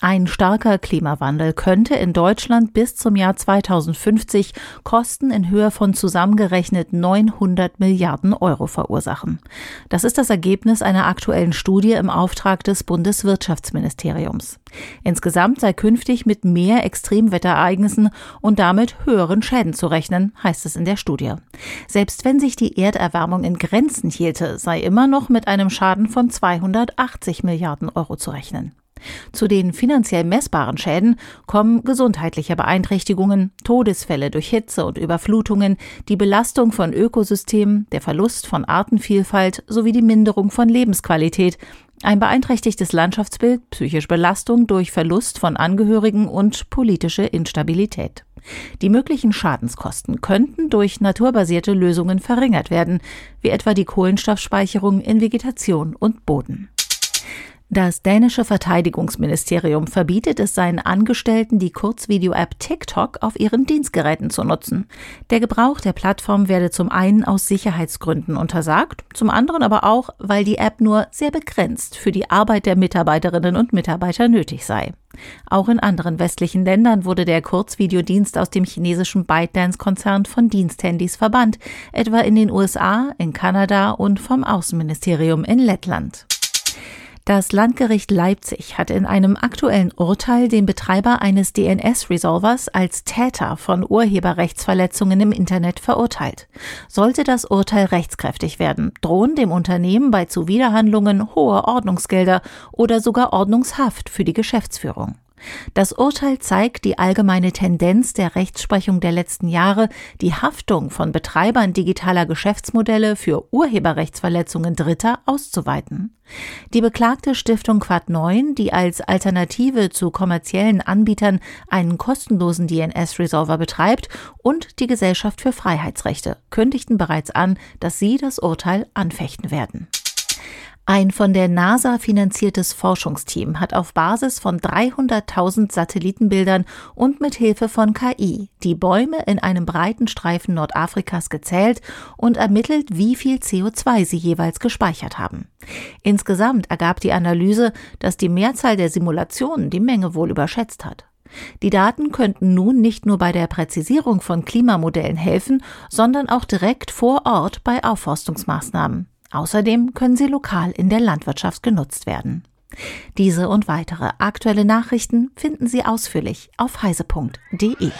Ein starker Klimawandel könnte in Deutschland bis zum Jahr 2050 Kosten in Höhe von zusammengerechnet 900 Milliarden Euro verursachen. Das ist das Ergebnis einer aktuellen Studie im Auftrag des Bundeswirtschaftsministeriums. Insgesamt sei künftig mit mehr Extremwetterereignissen und damit höheren Schäden zu rechnen, heißt es in der Studie. Selbst wenn sich die Erderwärmung in Grenzen hielte, sei immer noch mit einem Schaden von 280 Milliarden Euro zu rechnen. Zu den finanziell messbaren Schäden kommen gesundheitliche Beeinträchtigungen, Todesfälle durch Hitze und Überflutungen, die Belastung von Ökosystemen, der Verlust von Artenvielfalt sowie die Minderung von Lebensqualität, ein beeinträchtigtes Landschaftsbild, psychische Belastung durch Verlust von Angehörigen und politische Instabilität. Die möglichen Schadenskosten könnten durch naturbasierte Lösungen verringert werden, wie etwa die Kohlenstoffspeicherung in Vegetation und Boden. Das dänische Verteidigungsministerium verbietet es seinen Angestellten, die Kurzvideo-App TikTok auf ihren Dienstgeräten zu nutzen. Der Gebrauch der Plattform werde zum einen aus Sicherheitsgründen untersagt, zum anderen aber auch, weil die App nur sehr begrenzt für die Arbeit der Mitarbeiterinnen und Mitarbeiter nötig sei. Auch in anderen westlichen Ländern wurde der Kurzvideodienst aus dem chinesischen ByteDance-Konzern von Diensthandys verbannt, etwa in den USA, in Kanada und vom Außenministerium in Lettland. Das Landgericht Leipzig hat in einem aktuellen Urteil den Betreiber eines DNS-Resolvers als Täter von Urheberrechtsverletzungen im Internet verurteilt. Sollte das Urteil rechtskräftig werden, drohen dem Unternehmen bei Zuwiderhandlungen hohe Ordnungsgelder oder sogar Ordnungshaft für die Geschäftsführung. Das Urteil zeigt die allgemeine Tendenz der Rechtsprechung der letzten Jahre, die Haftung von Betreibern digitaler Geschäftsmodelle für Urheberrechtsverletzungen Dritter auszuweiten. Die beklagte Stiftung Quad 9, die als Alternative zu kommerziellen Anbietern einen kostenlosen DNS-Resolver betreibt, und die Gesellschaft für Freiheitsrechte kündigten bereits an, dass sie das Urteil anfechten werden. Ein von der NASA finanziertes Forschungsteam hat auf Basis von 300.000 Satellitenbildern und mit Hilfe von KI die Bäume in einem breiten Streifen Nordafrikas gezählt und ermittelt, wie viel CO2 sie jeweils gespeichert haben. Insgesamt ergab die Analyse, dass die Mehrzahl der Simulationen die Menge wohl überschätzt hat. Die Daten könnten nun nicht nur bei der Präzisierung von Klimamodellen helfen, sondern auch direkt vor Ort bei Aufforstungsmaßnahmen. Außerdem können sie lokal in der Landwirtschaft genutzt werden. Diese und weitere aktuelle Nachrichten finden Sie ausführlich auf heise.de.